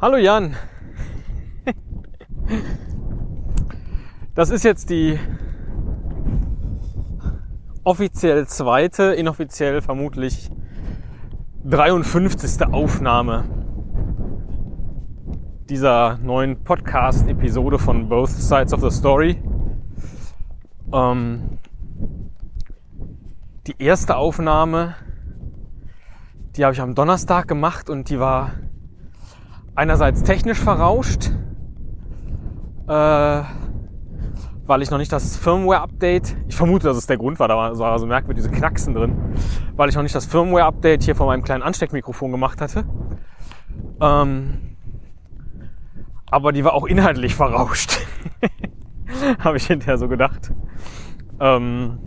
Hallo Jan. Das ist jetzt die offiziell zweite, inoffiziell vermutlich 53. Aufnahme dieser neuen Podcast-Episode von Both Sides of the Story. Ähm, die erste Aufnahme, die habe ich am Donnerstag gemacht und die war einerseits technisch verrauscht, äh, weil ich noch nicht das Firmware-Update, ich vermute, dass es der Grund war, da war so also merkwürdig diese Knacksen drin, weil ich noch nicht das Firmware-Update hier von meinem kleinen Ansteckmikrofon gemacht hatte. Ähm, aber die war auch inhaltlich verrauscht. Habe ich hinterher so gedacht. Ähm,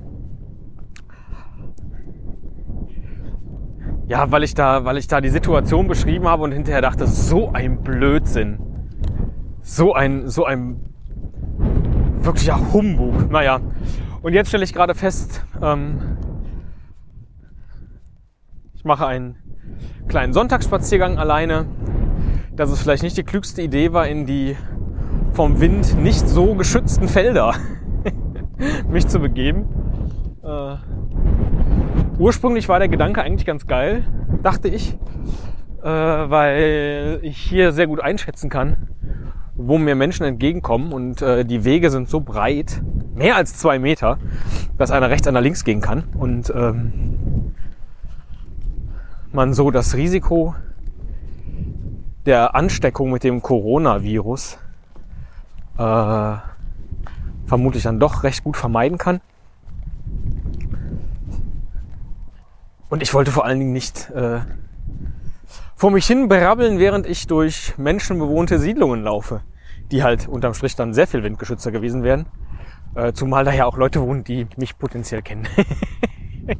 ja, weil ich da, weil ich da die Situation beschrieben habe und hinterher dachte, so ein Blödsinn. So ein, so ein wirklicher Humbug. Naja. Und jetzt stelle ich gerade fest, ähm, ich mache einen kleinen Sonntagsspaziergang alleine, dass es vielleicht nicht die klügste Idee war, in die vom Wind nicht so geschützten Felder mich zu begeben. Äh, ursprünglich war der Gedanke eigentlich ganz geil, dachte ich, äh, weil ich hier sehr gut einschätzen kann, wo mir Menschen entgegenkommen und äh, die Wege sind so breit, mehr als zwei Meter, dass einer rechts, einer links gehen kann und ähm, man so das Risiko der Ansteckung mit dem Coronavirus äh, vermutlich dann doch recht gut vermeiden kann. Und ich wollte vor allen Dingen nicht äh, vor mich hin brabbeln, während ich durch menschenbewohnte Siedlungen laufe, die halt unterm Strich dann sehr viel windgeschützter gewesen wären. Äh, zumal da ja auch Leute wohnen, die mich potenziell kennen.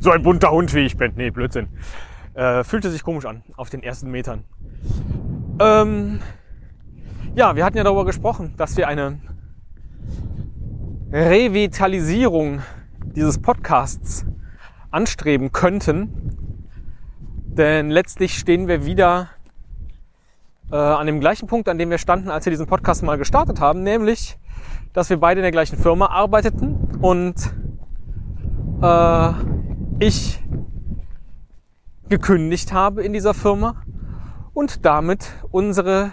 so ein bunter Hund wie ich bin. Nee, Blödsinn. Äh, fühlte sich komisch an auf den ersten Metern. Ähm, ja, wir hatten ja darüber gesprochen, dass wir eine Revitalisierung dieses Podcasts anstreben könnten. Denn letztlich stehen wir wieder äh, an dem gleichen Punkt, an dem wir standen, als wir diesen Podcast mal gestartet haben, nämlich, dass wir beide in der gleichen Firma arbeiteten und äh, ich gekündigt habe in dieser Firma und damit unsere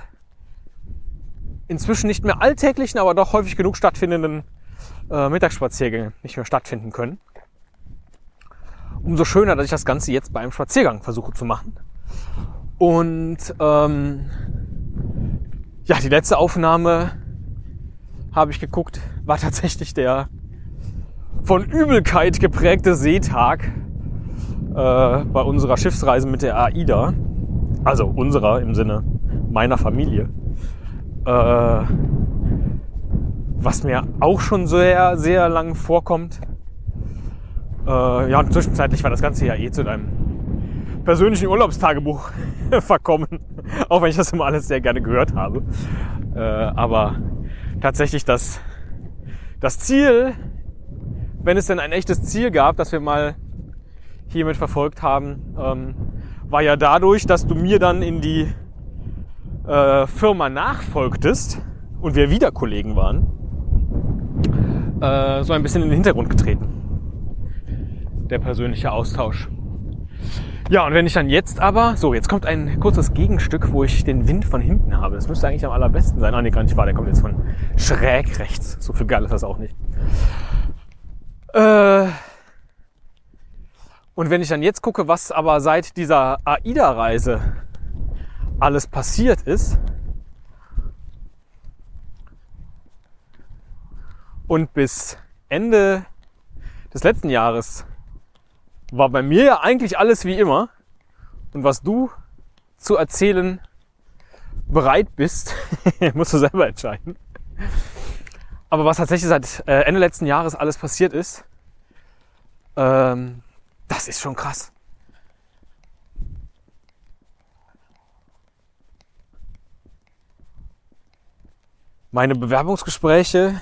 inzwischen nicht mehr alltäglichen, aber doch häufig genug stattfindenden äh, Mittagsspaziergänge nicht mehr stattfinden können. Umso schöner, dass ich das Ganze jetzt bei einem Spaziergang versuche zu machen. Und ähm, ja, die letzte Aufnahme habe ich geguckt, war tatsächlich der von Übelkeit geprägte Seetag äh, bei unserer Schiffsreise mit der AIDA. Also unserer im Sinne meiner Familie. Äh, was mir auch schon sehr, sehr lang vorkommt. Äh, ja, und zwischenzeitlich war das Ganze ja eh zu deinem persönlichen Urlaubstagebuch verkommen. Auch wenn ich das immer alles sehr gerne gehört habe. Äh, aber tatsächlich das, das Ziel, wenn es denn ein echtes Ziel gab, das wir mal hiermit verfolgt haben, ähm, war ja dadurch, dass du mir dann in die äh, Firma nachfolgtest und wir wieder Kollegen waren, äh, so ein bisschen in den Hintergrund getreten. Der persönliche Austausch. Ja, und wenn ich dann jetzt aber, so, jetzt kommt ein kurzes Gegenstück, wo ich den Wind von hinten habe. Das müsste eigentlich am allerbesten sein. Ah, nee, gar nicht wahr, der kommt jetzt von schräg rechts. So viel geil ist das auch nicht. Äh, und wenn ich dann jetzt gucke, was aber seit dieser AIDA-Reise alles passiert ist. Und bis Ende des letzten Jahres war bei mir ja eigentlich alles wie immer. Und was du zu erzählen bereit bist, musst du selber entscheiden. Aber was tatsächlich seit äh, Ende letzten Jahres alles passiert ist, ähm, das ist schon krass. meine Bewerbungsgespräche,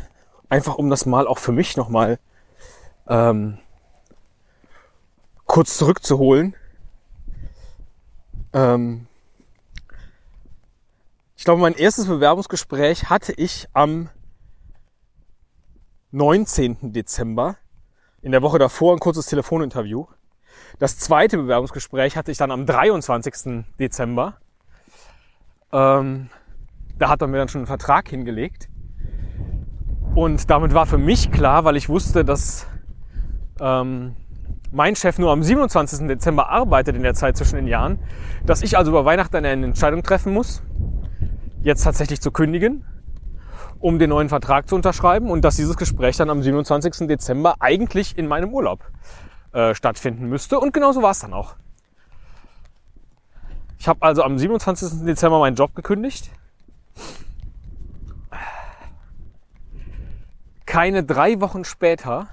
einfach um das mal auch für mich nochmal ähm, kurz zurückzuholen. Ähm, glaube, mein erstes Bewerbungsgespräch hatte ich am 19. Dezember. In der Woche davor ein kurzes Telefoninterview. Das zweite Bewerbungsgespräch hatte ich dann am 23. Dezember. Ähm, da hat er mir dann schon einen Vertrag hingelegt. Und damit war für mich klar, weil ich wusste, dass ähm, mein Chef nur am 27. Dezember arbeitet in der Zeit zwischen den Jahren, dass ich also über Weihnachten eine Entscheidung treffen muss, jetzt tatsächlich zu kündigen, um den neuen Vertrag zu unterschreiben und dass dieses Gespräch dann am 27. Dezember eigentlich in meinem Urlaub äh, stattfinden müsste. Und genauso war es dann auch. Ich habe also am 27. Dezember meinen Job gekündigt. Keine drei Wochen später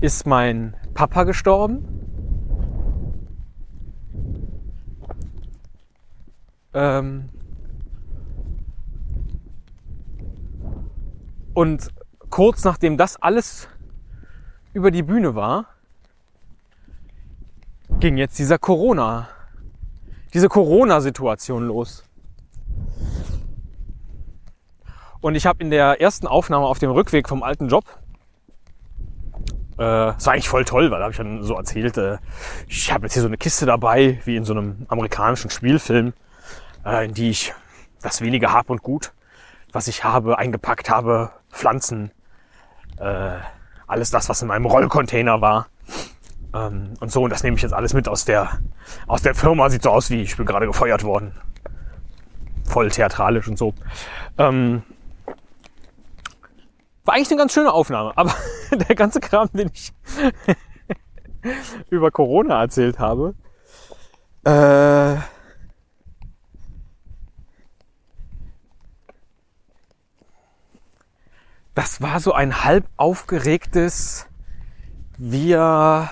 ist mein Papa gestorben. Ähm und kurz nachdem das alles über die Bühne war, ging jetzt dieser Corona, diese Corona-Situation los. Und ich habe in der ersten Aufnahme auf dem Rückweg vom alten Job äh, das war eigentlich voll toll, weil da habe ich dann so erzählt, äh, ich habe jetzt hier so eine Kiste dabei, wie in so einem amerikanischen Spielfilm, äh, in die ich das wenige Hab und Gut, was ich habe, eingepackt habe, Pflanzen, äh, alles das, was in meinem Rollcontainer war. Ähm, und so, und das nehme ich jetzt alles mit aus der, aus der Firma. Sieht so aus wie, ich bin gerade gefeuert worden. Voll theatralisch und so. Ähm, war eigentlich eine ganz schöne Aufnahme, aber der ganze Kram, den ich über Corona erzählt habe, äh, das war so ein halb aufgeregtes, wir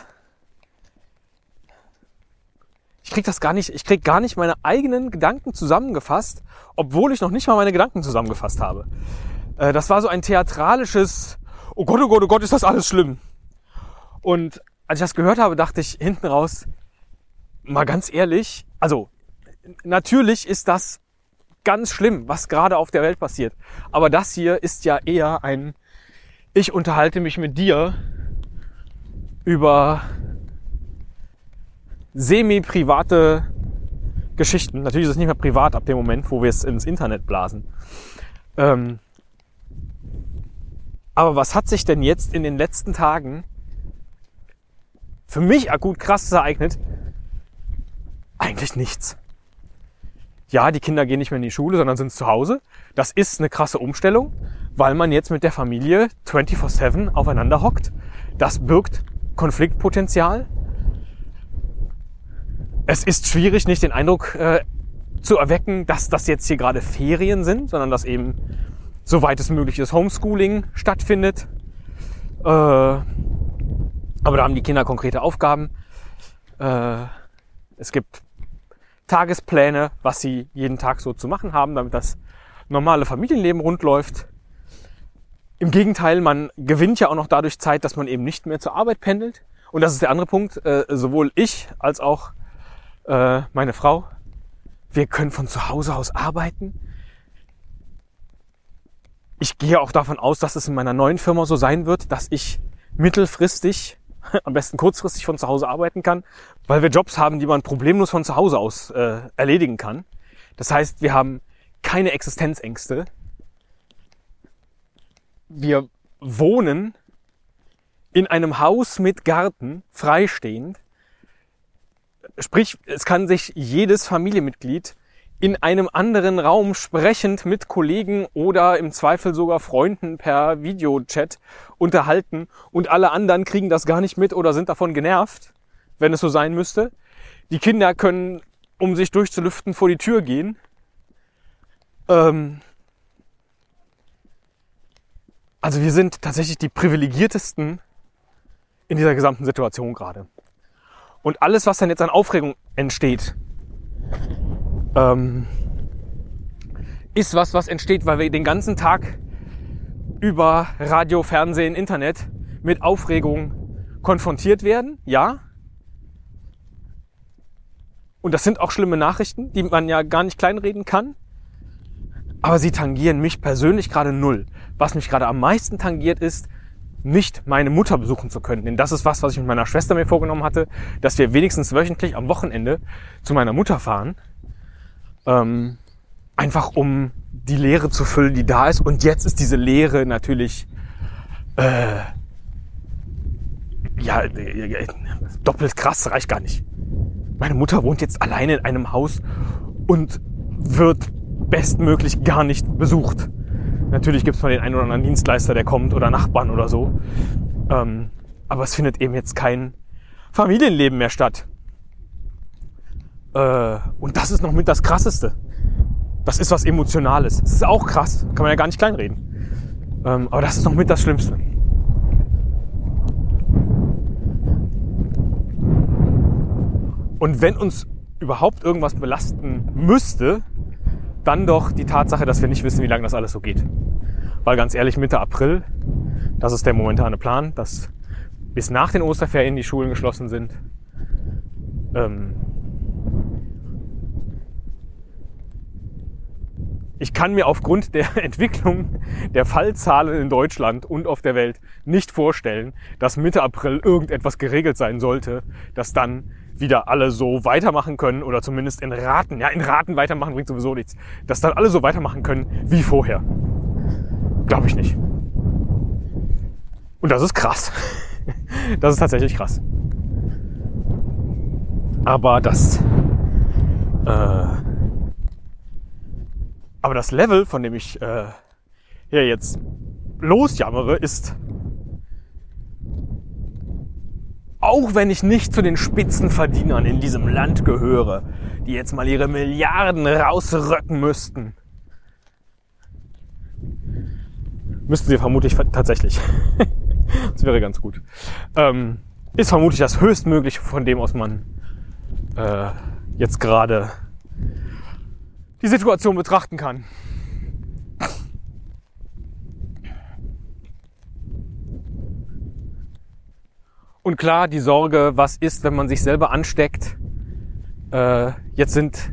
ich krieg das gar nicht, ich krieg gar nicht meine eigenen Gedanken zusammengefasst, obwohl ich noch nicht mal meine Gedanken zusammengefasst habe. Äh, das war so ein theatralisches, oh Gott, oh Gott, oh Gott, ist das alles schlimm. Und als ich das gehört habe, dachte ich hinten raus, mal ganz ehrlich, also natürlich ist das ganz schlimm, was gerade auf der Welt passiert. Aber das hier ist ja eher ein, ich unterhalte mich mit dir über semi-private Geschichten. Natürlich ist es nicht mehr privat ab dem Moment, wo wir es ins Internet blasen. Ähm, aber was hat sich denn jetzt in den letzten Tagen für mich akut krass ereignet? Eigentlich nichts. Ja, die Kinder gehen nicht mehr in die Schule, sondern sind zu Hause. Das ist eine krasse Umstellung, weil man jetzt mit der Familie 24-7 aufeinander hockt. Das birgt Konfliktpotenzial. Es ist schwierig, nicht den Eindruck äh, zu erwecken, dass das jetzt hier gerade Ferien sind, sondern dass eben soweit es möglich ist, Homeschooling stattfindet. Äh, aber da haben die Kinder konkrete Aufgaben. Äh, es gibt Tagespläne, was sie jeden Tag so zu machen haben, damit das normale Familienleben rund läuft. Im Gegenteil, man gewinnt ja auch noch dadurch Zeit, dass man eben nicht mehr zur Arbeit pendelt. Und das ist der andere Punkt. Äh, sowohl ich als auch äh, meine Frau, wir können von zu Hause aus arbeiten gehe auch davon aus, dass es in meiner neuen Firma so sein wird, dass ich mittelfristig, am besten kurzfristig von zu Hause arbeiten kann, weil wir Jobs haben, die man problemlos von zu Hause aus äh, erledigen kann. Das heißt, wir haben keine Existenzängste. Wir wohnen in einem Haus mit Garten, freistehend. Sprich, es kann sich jedes Familienmitglied in einem anderen Raum sprechend mit Kollegen oder im Zweifel sogar Freunden per Videochat unterhalten und alle anderen kriegen das gar nicht mit oder sind davon genervt, wenn es so sein müsste. Die Kinder können, um sich durchzulüften, vor die Tür gehen. Ähm also wir sind tatsächlich die privilegiertesten in dieser gesamten Situation gerade. Und alles, was dann jetzt an Aufregung entsteht, ähm, ist was, was entsteht, weil wir den ganzen Tag über Radio, Fernsehen, Internet mit Aufregung konfrontiert werden, ja. Und das sind auch schlimme Nachrichten, die man ja gar nicht kleinreden kann. Aber sie tangieren mich persönlich gerade null. Was mich gerade am meisten tangiert ist, nicht meine Mutter besuchen zu können. Denn das ist was, was ich mit meiner Schwester mir vorgenommen hatte, dass wir wenigstens wöchentlich am Wochenende zu meiner Mutter fahren. Ähm, einfach um die Leere zu füllen, die da ist. Und jetzt ist diese Leere natürlich äh, ja äh, doppelt krass, reicht gar nicht. Meine Mutter wohnt jetzt alleine in einem Haus und wird bestmöglich gar nicht besucht. Natürlich gibt es mal den einen oder anderen Dienstleister, der kommt oder Nachbarn oder so. Ähm, aber es findet eben jetzt kein Familienleben mehr statt. Äh, und das ist noch mit das Krasseste. Das ist was Emotionales. Das ist auch krass. Kann man ja gar nicht kleinreden. Ähm, aber das ist noch mit das Schlimmste. Und wenn uns überhaupt irgendwas belasten müsste, dann doch die Tatsache, dass wir nicht wissen, wie lange das alles so geht. Weil ganz ehrlich, Mitte April, das ist der momentane Plan, dass bis nach den Osterferien die Schulen geschlossen sind. Ähm ich kann mir aufgrund der Entwicklung der Fallzahlen in Deutschland und auf der Welt nicht vorstellen, dass Mitte April irgendetwas geregelt sein sollte, dass dann wieder alle so weitermachen können oder zumindest in Raten. Ja, in Raten weitermachen bringt sowieso nichts. Dass dann alle so weitermachen können wie vorher. Glaube ich nicht. Und das ist krass. Das ist tatsächlich krass. Aber das, äh, aber das Level, von dem ich äh, hier jetzt losjammere, ist auch wenn ich nicht zu den Spitzenverdienern in diesem Land gehöre, die jetzt mal ihre Milliarden rausröcken müssten. Müssten sie vermutlich tatsächlich. das wäre ganz gut. Ähm, ist vermutlich das höchstmögliche, von dem aus man äh, jetzt gerade die Situation betrachten kann. Und klar, die Sorge, was ist, wenn man sich selber ansteckt. Äh, jetzt sind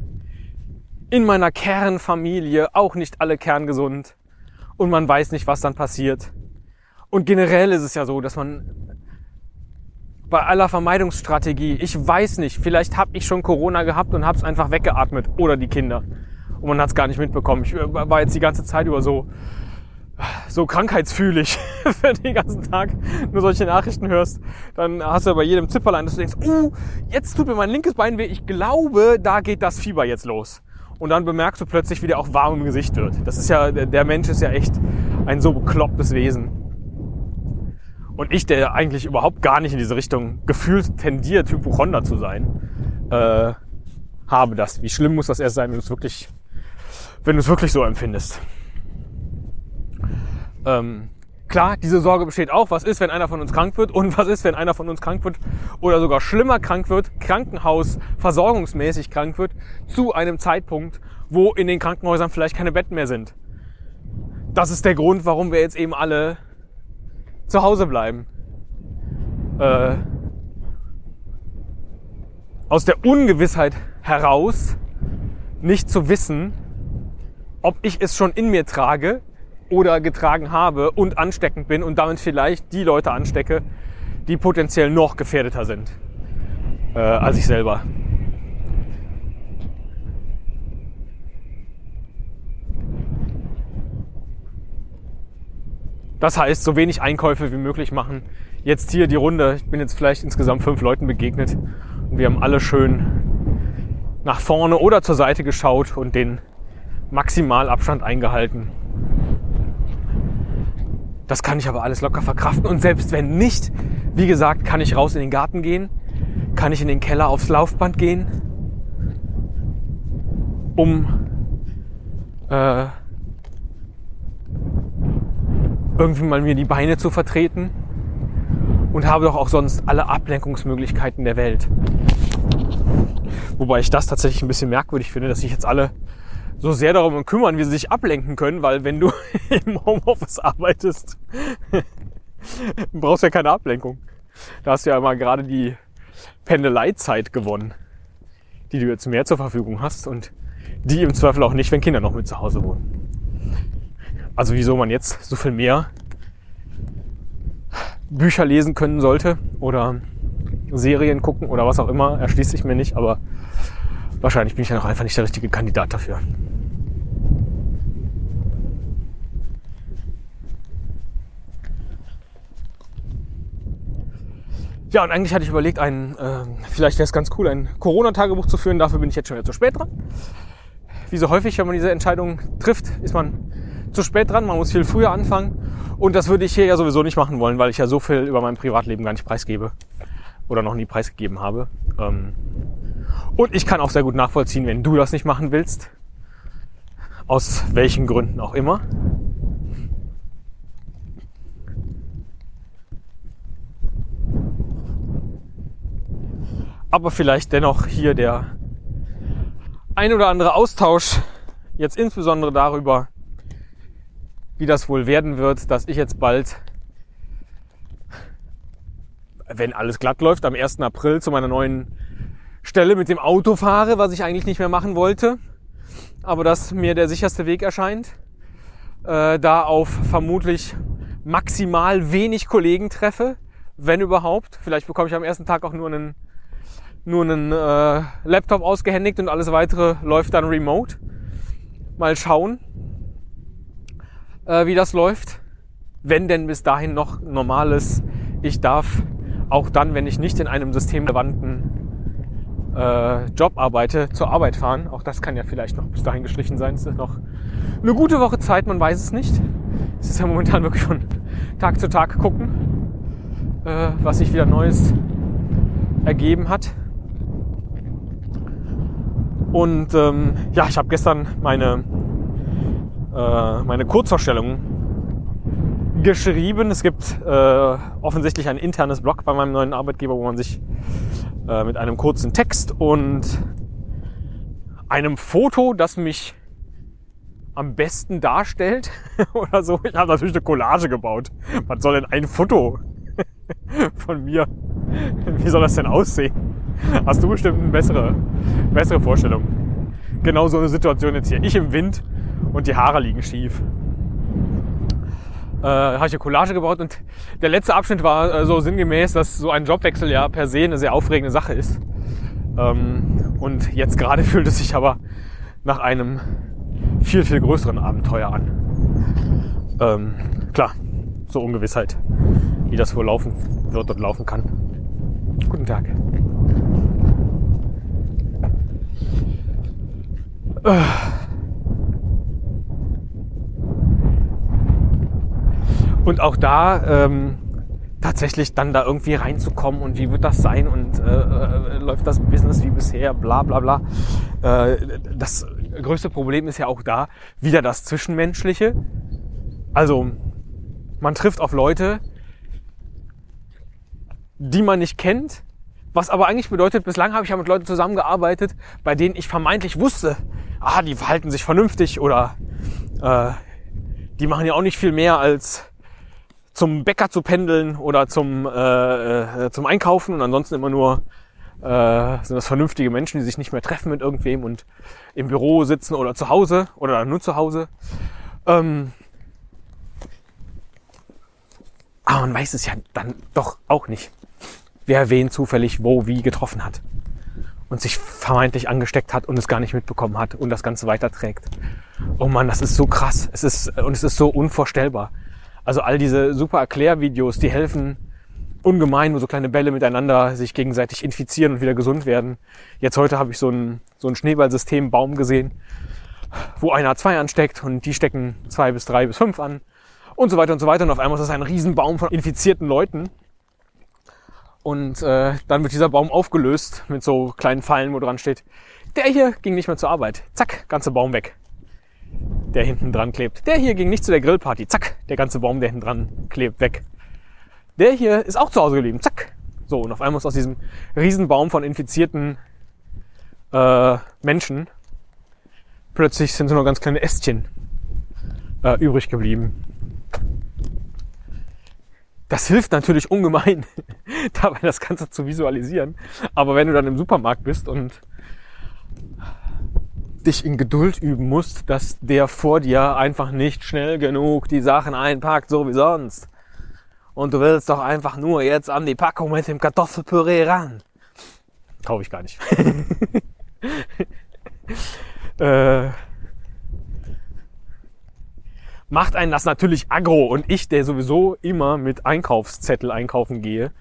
in meiner Kernfamilie auch nicht alle kerngesund und man weiß nicht, was dann passiert. Und generell ist es ja so, dass man bei aller Vermeidungsstrategie, ich weiß nicht, vielleicht habe ich schon Corona gehabt und habe es einfach weggeatmet oder die Kinder und man hat es gar nicht mitbekommen. Ich war jetzt die ganze Zeit über so so krankheitsfühlig, wenn du den ganzen Tag nur solche Nachrichten hörst, dann hast du bei jedem Zipperlein, dass du denkst, uh, jetzt tut mir mein linkes Bein weh, ich glaube, da geht das Fieber jetzt los. Und dann bemerkst du plötzlich, wie der auch warm im Gesicht wird. Das ist ja, der Mensch ist ja echt ein so beklopptes Wesen. Und ich, der eigentlich überhaupt gar nicht in diese Richtung gefühlt tendiert, Hypochonder zu sein, äh, habe das. Wie schlimm muss das erst sein, wenn du es wirklich, wenn du es wirklich so empfindest? Ähm, klar, diese Sorge besteht auch, was ist, wenn einer von uns krank wird und was ist, wenn einer von uns krank wird oder sogar schlimmer krank wird, Krankenhaus versorgungsmäßig krank wird, zu einem Zeitpunkt, wo in den Krankenhäusern vielleicht keine Betten mehr sind. Das ist der Grund, warum wir jetzt eben alle zu Hause bleiben. Äh, aus der Ungewissheit heraus nicht zu wissen, ob ich es schon in mir trage, oder getragen habe und ansteckend bin und damit vielleicht die Leute anstecke, die potenziell noch gefährdeter sind äh, als ich selber. Das heißt, so wenig Einkäufe wie möglich machen. Jetzt hier die Runde. Ich bin jetzt vielleicht insgesamt fünf Leuten begegnet und wir haben alle schön nach vorne oder zur Seite geschaut und den Maximalabstand eingehalten. Das kann ich aber alles locker verkraften. Und selbst wenn nicht, wie gesagt, kann ich raus in den Garten gehen, kann ich in den Keller aufs Laufband gehen, um äh, irgendwie mal mir die Beine zu vertreten und habe doch auch sonst alle Ablenkungsmöglichkeiten der Welt. Wobei ich das tatsächlich ein bisschen merkwürdig finde, dass sich jetzt alle so sehr darum kümmern, wie sie sich ablenken können, weil wenn du im Homeoffice arbeitest, brauchst du ja keine Ablenkung. Da hast du ja mal gerade die Pendeleizeit gewonnen. die du jetzt mehr zur Verfügung hast und die im Zweifel auch nicht, wenn Kinder noch mit zu Hause wohnen. Also wieso man jetzt so viel mehr Bücher lesen können sollte oder Serien gucken oder was auch immer, erschließt sich mir nicht, aber wahrscheinlich bin ich ja noch einfach nicht der richtige Kandidat dafür. Ja, und eigentlich hatte ich überlegt, ein, äh, vielleicht wäre es ganz cool, ein Corona-Tagebuch zu führen. Dafür bin ich jetzt schon wieder zu spät dran. Wie so häufig, wenn man diese Entscheidung trifft, ist man zu spät dran. Man muss viel früher anfangen. Und das würde ich hier ja sowieso nicht machen wollen, weil ich ja so viel über mein Privatleben gar nicht preisgebe. Oder noch nie preisgegeben habe. Ähm, und ich kann auch sehr gut nachvollziehen, wenn du das nicht machen willst. Aus welchen Gründen auch immer. aber vielleicht dennoch hier der ein oder andere Austausch, jetzt insbesondere darüber, wie das wohl werden wird, dass ich jetzt bald, wenn alles glatt läuft, am 1. April zu meiner neuen Stelle mit dem Auto fahre, was ich eigentlich nicht mehr machen wollte, aber das mir der sicherste Weg erscheint, äh, da auf vermutlich maximal wenig Kollegen treffe, wenn überhaupt. Vielleicht bekomme ich am ersten Tag auch nur einen nur einen äh, Laptop ausgehändigt und alles weitere läuft dann remote. Mal schauen, äh, wie das läuft. Wenn denn bis dahin noch normales, ich darf auch dann, wenn ich nicht in einem systemrelevanten äh, Job arbeite, zur Arbeit fahren. Auch das kann ja vielleicht noch bis dahin gestrichen sein. Es ist noch eine gute Woche Zeit, man weiß es nicht. Es ist ja momentan wirklich von Tag zu Tag gucken, äh, was sich wieder Neues ergeben hat. Und ähm, ja, ich habe gestern meine, äh, meine Kurzvorstellung geschrieben. Es gibt äh, offensichtlich ein internes Blog bei meinem neuen Arbeitgeber, wo man sich äh, mit einem kurzen Text und einem Foto, das mich am besten darstellt oder so. Ich habe natürlich eine Collage gebaut. Was soll denn ein Foto von mir? Wie soll das denn aussehen? hast du bestimmt eine bessere, bessere Vorstellung. Genau so eine Situation jetzt hier. Ich im Wind und die Haare liegen schief. Äh, habe ich eine Collage gebaut und der letzte Abschnitt war äh, so sinngemäß, dass so ein Jobwechsel ja per se eine sehr aufregende Sache ist. Ähm, und jetzt gerade fühlt es sich aber nach einem viel, viel größeren Abenteuer an. Ähm, klar, so Ungewissheit, wie das wohl laufen wird und laufen kann. Guten Tag. Und auch da ähm, tatsächlich dann da irgendwie reinzukommen und wie wird das sein und äh, äh, läuft das Business wie bisher, bla bla bla. Äh, das größte Problem ist ja auch da wieder das Zwischenmenschliche. Also man trifft auf Leute, die man nicht kennt, was aber eigentlich bedeutet, bislang habe ich ja mit Leuten zusammengearbeitet, bei denen ich vermeintlich wusste, ah, die verhalten sich vernünftig oder äh, die machen ja auch nicht viel mehr als zum Bäcker zu pendeln oder zum, äh, äh, zum Einkaufen und ansonsten immer nur äh, sind das vernünftige Menschen, die sich nicht mehr treffen mit irgendwem und im Büro sitzen oder zu Hause oder nur zu Hause. Ähm, aber man weiß es ja dann doch auch nicht, wer wen zufällig wo wie getroffen hat und sich vermeintlich angesteckt hat und es gar nicht mitbekommen hat und das Ganze weiterträgt. Oh man, das ist so krass. Es ist, und es ist so unvorstellbar. Also all diese super Erklärvideos, die helfen ungemein, wo so kleine Bälle miteinander sich gegenseitig infizieren und wieder gesund werden. Jetzt heute habe ich so ein, so ein Schneeballsystem Baum gesehen, wo einer zwei ansteckt und die stecken zwei bis drei bis fünf an und so weiter und so weiter. Und auf einmal ist das ein Riesenbaum von infizierten Leuten und äh, dann wird dieser Baum aufgelöst mit so kleinen Pfeilen, wo dran steht, der hier ging nicht mehr zur Arbeit. Zack, ganze Baum weg. Der hinten dran klebt. Der hier ging nicht zu der Grillparty. Zack, der ganze Baum, der hinten dran klebt, weg. Der hier ist auch zu Hause geblieben. Zack. So, und auf einmal ist aus diesem Riesenbaum von infizierten äh, Menschen plötzlich sind so nur ganz kleine Ästchen äh, übrig geblieben das hilft natürlich ungemein, dabei das Ganze zu visualisieren. Aber wenn du dann im Supermarkt bist und dich in Geduld üben musst, dass der vor dir einfach nicht schnell genug die Sachen einpackt, so wie sonst. Und du willst doch einfach nur jetzt an die Packung mit dem Kartoffelpüree ran. Kaufe ich gar nicht. äh, macht einen das natürlich aggro. Und ich, der sowieso immer mit Einkaufszettel einkaufen gehe,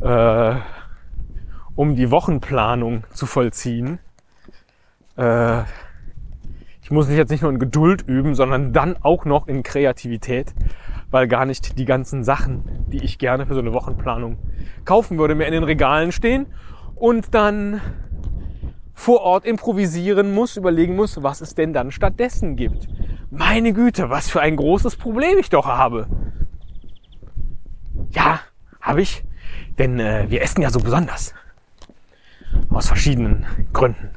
äh, um die Wochenplanung zu vollziehen, äh, ich muss mich jetzt nicht nur in Geduld üben, sondern dann auch noch in Kreativität, weil gar nicht die ganzen Sachen, die ich gerne für so eine Wochenplanung kaufen würde, mehr in den Regalen stehen und dann vor Ort improvisieren muss, überlegen muss, was es denn dann stattdessen gibt. Meine Güte, was für ein großes Problem ich doch habe. Ja, habe ich. Denn äh, wir essen ja so besonders. Aus verschiedenen Gründen.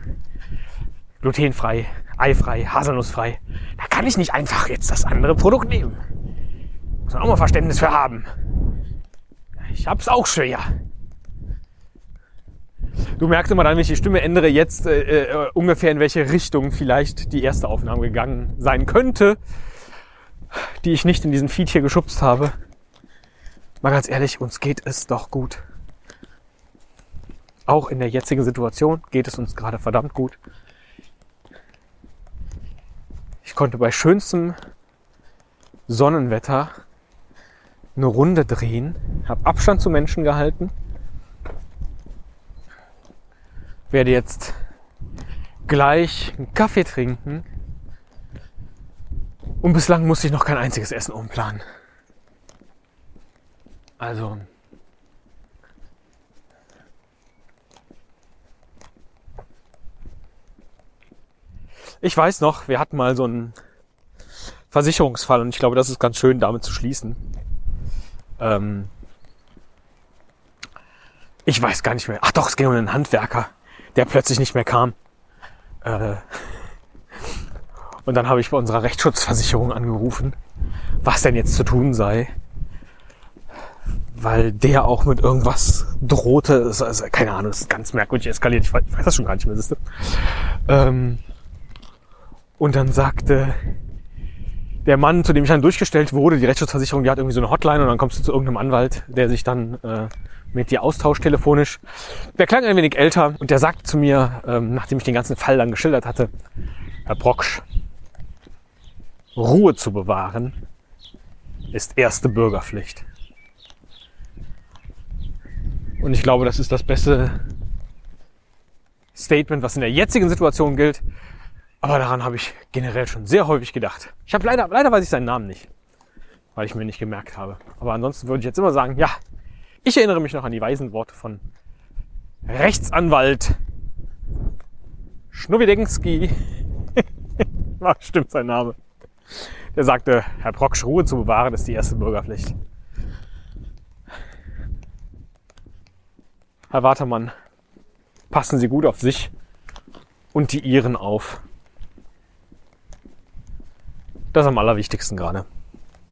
Glutenfrei, eifrei, haselnussfrei. Da kann ich nicht einfach jetzt das andere Produkt nehmen. Muss man auch mal Verständnis für haben. Ich hab's auch schwer. Du merkst immer dann, wenn ich die Stimme ändere, jetzt äh, äh, ungefähr in welche Richtung vielleicht die erste Aufnahme gegangen sein könnte, die ich nicht in diesen Feed hier geschubst habe. Mal ganz ehrlich, uns geht es doch gut. Auch in der jetzigen Situation geht es uns gerade verdammt gut. Ich konnte bei schönstem Sonnenwetter eine Runde drehen, habe Abstand zu Menschen gehalten, werde jetzt gleich einen Kaffee trinken und bislang musste ich noch kein einziges Essen umplanen. Also Ich weiß noch, wir hatten mal so einen Versicherungsfall und ich glaube, das ist ganz schön, damit zu schließen. Ähm ich weiß gar nicht mehr. Ach doch, es ging um einen Handwerker, der plötzlich nicht mehr kam. Äh und dann habe ich bei unserer Rechtsschutzversicherung angerufen, was denn jetzt zu tun sei. Weil der auch mit irgendwas drohte. Also, keine Ahnung, das ist ganz merkwürdig eskaliert. Ich weiß, ich weiß das schon gar nicht mehr. Ähm und dann sagte der Mann, zu dem ich dann durchgestellt wurde, die Rechtsschutzversicherung, die hat irgendwie so eine Hotline und dann kommst du zu irgendeinem Anwalt, der sich dann äh, mit dir austauscht telefonisch. Der klang ein wenig älter und der sagt zu mir, ähm, nachdem ich den ganzen Fall dann geschildert hatte, Herr Brocksch, Ruhe zu bewahren ist erste Bürgerpflicht. Und ich glaube, das ist das beste Statement, was in der jetzigen Situation gilt. Aber daran habe ich generell schon sehr häufig gedacht. Ich habe leider, leider weiß ich seinen Namen nicht, weil ich mir nicht gemerkt habe. Aber ansonsten würde ich jetzt immer sagen, ja, ich erinnere mich noch an die weisen Worte von Rechtsanwalt Schnuwidenski. War stimmt sein Name. Der sagte, Herr Brocksch, Ruhe zu bewahren ist die erste Bürgerpflicht. Herr Watermann, passen Sie gut auf sich und die Ihren auf. Das am allerwichtigsten gerade.